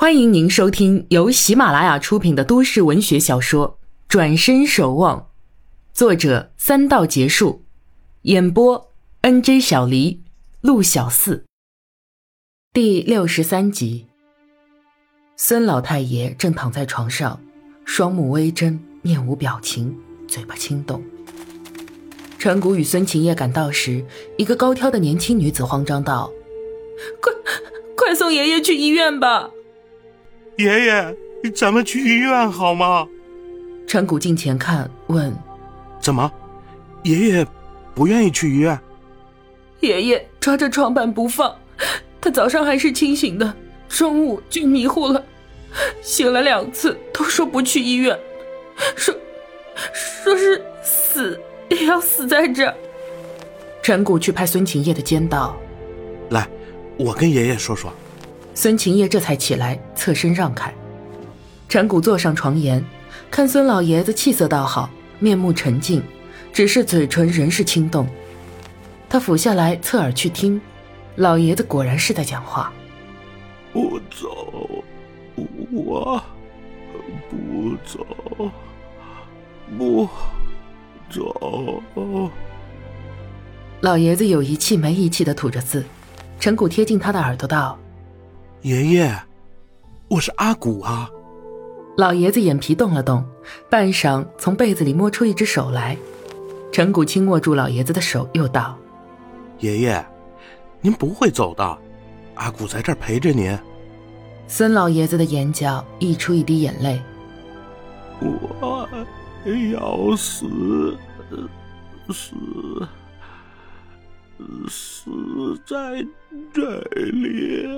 欢迎您收听由喜马拉雅出品的都市文学小说《转身守望》，作者三道结束，演播 N J 小黎、陆小四。第六十三集，孙老太爷正躺在床上，双目微睁，面无表情，嘴巴轻动。陈谷与孙晴夜赶到时，一个高挑的年轻女子慌张道：“快，快送爷爷去医院吧！”爷爷，咱们去医院好吗？陈谷近前看，问：“怎么，爷爷不愿意去医院？”爷爷抓着床板不放，他早上还是清醒的，中午就迷糊了，醒了两次都说不去医院，说说是死也要死在这。陈谷去拍孙晴夜的肩道：“来，我跟爷爷说说。”孙晴夜这才起来，侧身让开。陈谷坐上床沿，看孙老爷子气色倒好，面目沉静，只是嘴唇仍是轻动。他俯下来，侧耳去听，老爷子果然是在讲话。不走，我不走，不走。老爷子有一气没一气的吐着字。陈谷贴近他的耳朵道。爷爷，我是阿古啊。老爷子眼皮动了动，半晌从被子里摸出一只手来。陈谷轻握住老爷子的手，又道：“爷爷，您不会走的，阿古在这儿陪着您。”孙老爷子的眼角溢出一滴眼泪：“我要死，死，死在这里。”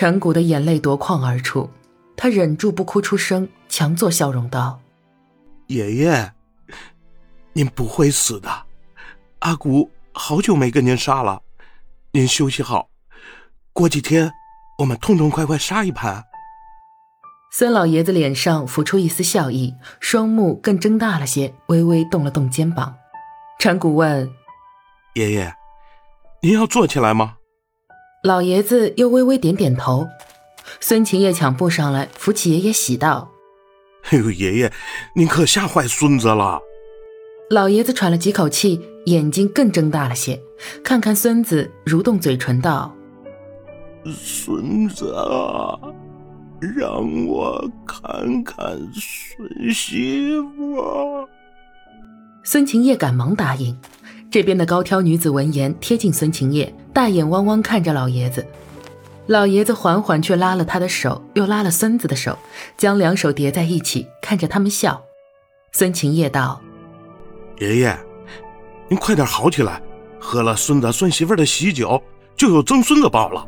陈谷的眼泪夺眶而出，他忍住不哭出声，强作笑容道：“爷爷，您不会死的。阿古好久没跟您杀了，您休息好，过几天我们痛痛快快杀一盘。”孙老爷子脸上浮出一丝笑意，双目更睁大了些，微微动了动肩膀。陈谷问：“爷爷，您要坐起来吗？”老爷子又微微点点头，孙晴夜抢步上来扶起爷爷，喜道：“哎呦，爷爷，您可吓坏孙子了。”老爷子喘了几口气，眼睛更睁大了些，看看孙子，蠕动嘴唇道：“孙子啊，让我看看孙媳妇。”孙晴夜赶忙答应。这边的高挑女子闻言，贴近孙晴夜，大眼汪汪看着老爷子。老爷子缓缓却拉了他的手，又拉了孙子的手，将两手叠在一起，看着他们笑。孙晴夜道：“爷爷，您快点好起来，喝了孙子孙媳妇的喜酒，就有曾孙子抱了。”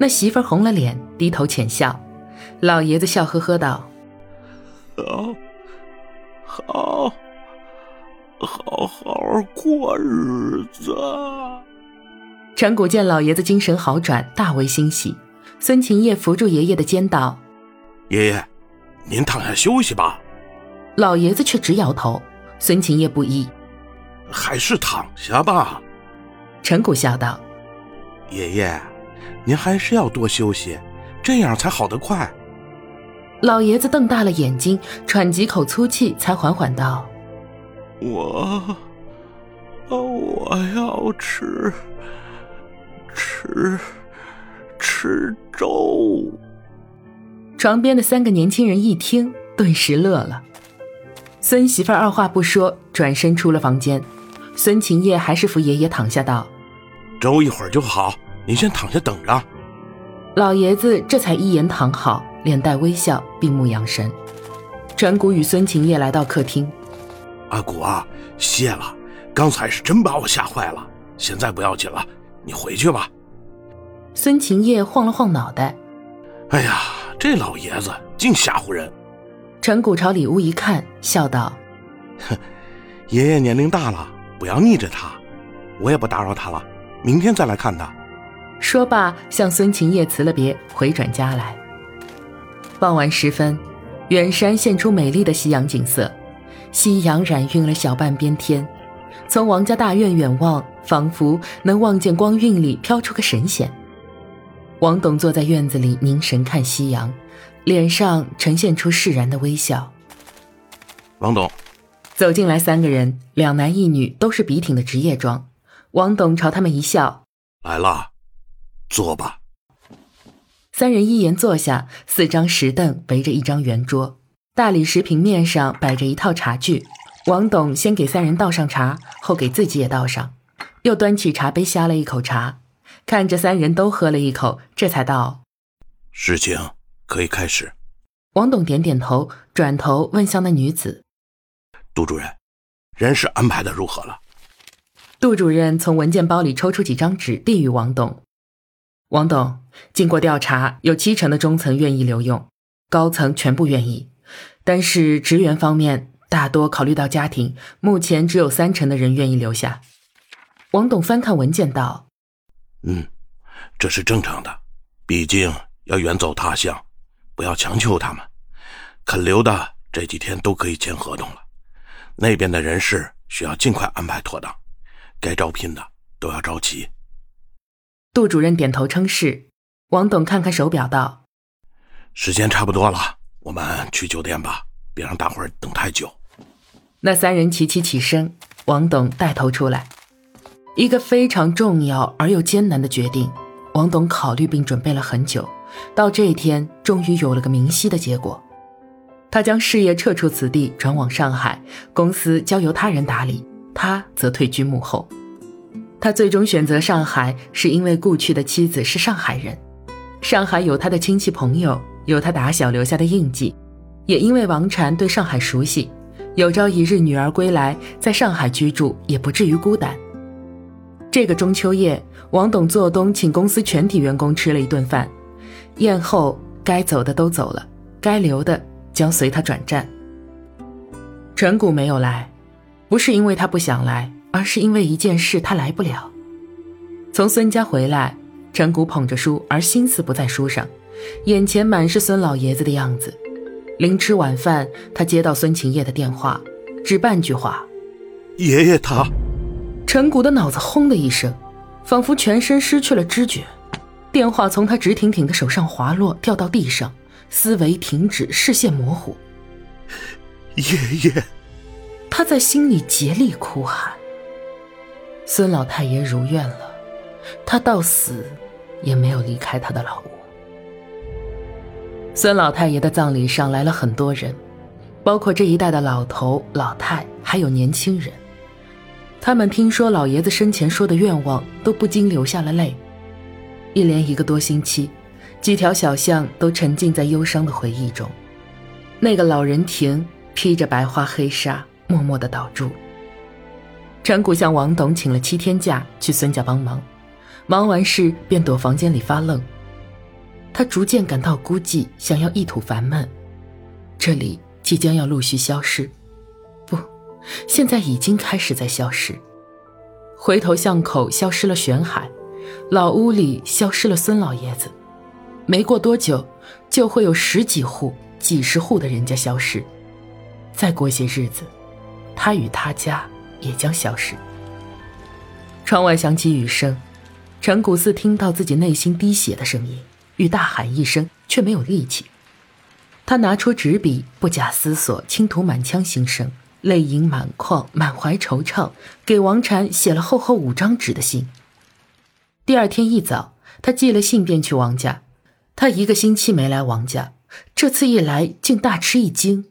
那媳妇红了脸，低头浅笑。老爷子笑呵呵道：“好，好。”好好过日子。陈谷见老爷子精神好转，大为欣喜。孙晴夜扶住爷爷的肩道：“爷爷，您躺下休息吧。”老爷子却直摇头。孙晴夜不依：“还是躺下吧。”陈谷笑道：“爷爷，您还是要多休息，这样才好得快。”老爷子瞪大了眼睛，喘几口粗气，才缓缓道。我，我要吃，吃，吃粥。床边的三个年轻人一听，顿时乐了。孙媳妇二话不说，转身出了房间。孙晴夜还是扶爷爷躺下道：“粥一会儿就好，您先躺下等着。”老爷子这才一言躺好，脸带微笑，闭目养神。陈谷与孙晴夜来到客厅。阿古啊，谢了，刚才是真把我吓坏了。现在不要紧了，你回去吧。孙晴夜晃了晃脑袋，哎呀，这老爷子净吓唬人。陈谷朝里屋一看，笑道：“哼，爷爷年龄大了，不要逆着他。我也不打扰他了，明天再来看他。”说罢，向孙晴夜辞了别，回转家来。傍晚时分，远山现出美丽的夕阳景色。夕阳染晕了小半边天，从王家大院远望，仿佛能望见光晕里飘出个神仙。王董坐在院子里凝神看夕阳，脸上呈现出释然的微笑。王董，走进来三个人，两男一女，都是笔挺的职业装。王董朝他们一笑：“来了，坐吧。”三人一言坐下，四张石凳围着一张圆桌，大理石平面上摆着一套茶具。王董先给三人倒上茶，后给自己也倒上，又端起茶杯呷了一口茶，看着三人都喝了一口，这才道：“事情可以开始。”王董点点头，转头问向那女子：“杜主任，人事安排的如何了？”杜主任从文件包里抽出几张纸，递与王董。王董，经过调查，有七成的中层愿意留用，高层全部愿意，但是职员方面大多考虑到家庭，目前只有三成的人愿意留下。王董翻看文件道：“嗯，这是正常的，毕竟要远走他乡，不要强求他们。肯留的这几天都可以签合同了。那边的人事需要尽快安排妥当，该招聘的都要招齐。”杜主任点头称是，王董看看手表道：“时间差不多了，我们去酒店吧，别让大伙等太久。”那三人齐齐起身，王董带头出来。一个非常重要而又艰难的决定，王董考虑并准备了很久，到这一天终于有了个明晰的结果。他将事业撤出此地，转往上海，公司交由他人打理，他则退居幕后。他最终选择上海，是因为故去的妻子是上海人，上海有他的亲戚朋友，有他打小留下的印记，也因为王禅对上海熟悉，有朝一日女儿归来，在上海居住也不至于孤单。这个中秋夜，王董做东请公司全体员工吃了一顿饭，宴后该走的都走了，该留的将随他转战。陈谷没有来，不是因为他不想来。而是因为一件事，他来不了。从孙家回来，陈谷捧着书，而心思不在书上，眼前满是孙老爷子的样子。临吃晚饭，他接到孙晴叶的电话，只半句话：“爷爷他。”陈谷的脑子轰的一声，仿佛全身失去了知觉，电话从他直挺挺的手上滑落，掉到地上，思维停止，视线模糊。爷爷，他在心里竭力哭喊。孙老太爷如愿了，他到死也没有离开他的老屋。孙老太爷的葬礼上来了很多人，包括这一代的老头老太，还有年轻人。他们听说老爷子生前说的愿望，都不禁流下了泪。一连一个多星期，几条小巷都沉浸在忧伤的回忆中。那个老人亭披着白花黑纱，默默的倒住。陈谷向王董请了七天假去孙家帮忙，忙完事便躲房间里发愣。他逐渐感到孤寂，想要一吐烦闷。这里即将要陆续消失，不，现在已经开始在消失。回头巷口消失了玄海，老屋里消失了孙老爷子。没过多久，就会有十几户、几十户的人家消失。再过些日子，他与他家。也将消失。窗外响起雨声，陈谷似听到自己内心滴血的声音，欲大喊一声，却没有力气。他拿出纸笔，不假思索，倾吐满腔心声，泪盈满眶，满怀惆怅，给王禅写了厚厚五张纸的信。第二天一早，他寄了信便去王家。他一个星期没来王家，这次一来竟大吃一惊。